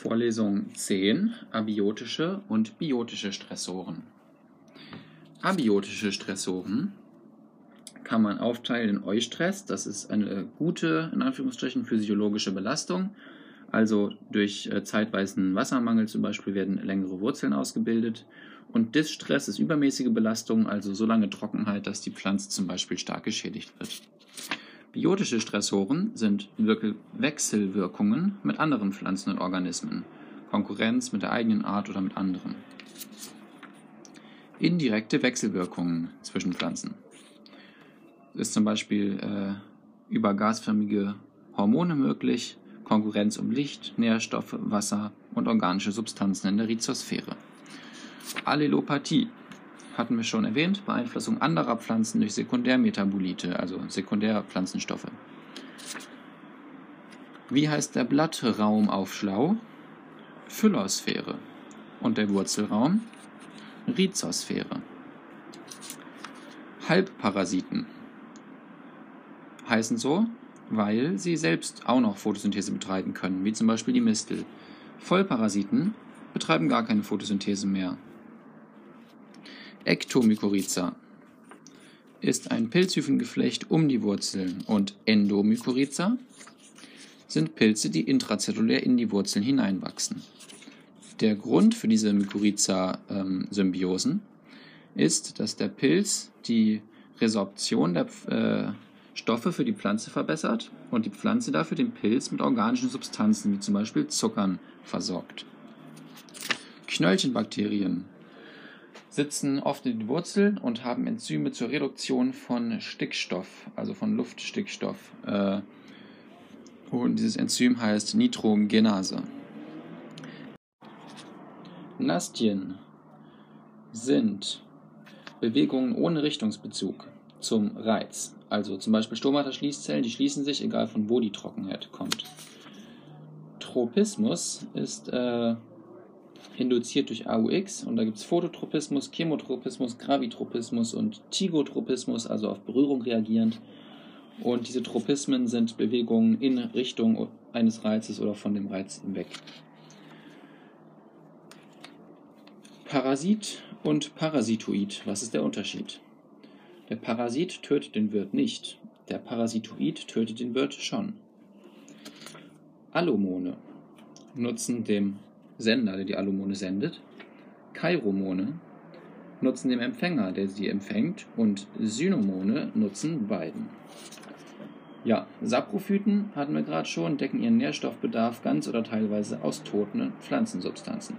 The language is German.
Vorlesung 10 Abiotische und biotische Stressoren. Abiotische Stressoren kann man aufteilen in Eustress, das ist eine gute, in Anführungsstrichen, physiologische Belastung. Also durch äh, zeitweisen Wassermangel zum Beispiel werden längere Wurzeln ausgebildet. Und Distress ist übermäßige Belastung, also so lange Trockenheit, dass die Pflanze zum Beispiel stark geschädigt wird. Biotische Stressoren sind Wechselwirkungen mit anderen Pflanzen und Organismen, Konkurrenz mit der eigenen Art oder mit anderen. Indirekte Wechselwirkungen zwischen Pflanzen ist zum Beispiel äh, über gasförmige Hormone möglich, Konkurrenz um Licht, Nährstoffe, Wasser und organische Substanzen in der Rhizosphäre. Allelopathie hatten wir schon erwähnt, Beeinflussung anderer Pflanzen durch Sekundärmetabolite, also Sekundärpflanzenstoffe. Wie heißt der Blattraumaufschlau? Phyllosphäre. Und der Wurzelraum? Rhizosphäre. Halbparasiten heißen so, weil sie selbst auch noch Photosynthese betreiben können, wie zum Beispiel die Mistel. Vollparasiten betreiben gar keine Photosynthese mehr. Ektomykorrhiza ist ein Pilzhyphengeflecht um die Wurzeln und Endomykorrhiza sind Pilze, die intrazellulär in die Wurzeln hineinwachsen. Der Grund für diese Mykorrhiza-Symbiosen ist, dass der Pilz die Resorption der äh, Stoffe für die Pflanze verbessert und die Pflanze dafür den Pilz mit organischen Substanzen wie zum Beispiel Zuckern versorgt. Knöllchenbakterien sitzen oft in den Wurzeln und haben Enzyme zur Reduktion von Stickstoff, also von Luftstickstoff. Äh, und dieses Enzym heißt Nitrogenase. Nastien sind Bewegungen ohne Richtungsbezug zum Reiz. Also zum Beispiel Stomata-Schließzellen, die schließen sich, egal von wo die Trockenheit kommt. Tropismus ist äh, induziert durch AUX und da gibt es Phototropismus, Chemotropismus, Gravitropismus und Tigotropismus, also auf Berührung reagierend. Und diese Tropismen sind Bewegungen in Richtung eines Reizes oder von dem Reiz weg. Parasit und Parasitoid, was ist der Unterschied? Der Parasit tötet den Wirt nicht, der Parasitoid tötet den Wirt schon. Allomone nutzen dem Sender, der die Allomone sendet. Kairomone nutzen dem Empfänger, der sie empfängt. Und Synomone nutzen beiden. Ja, Saprophyten hatten wir gerade schon, decken ihren Nährstoffbedarf ganz oder teilweise aus toten Pflanzensubstanzen.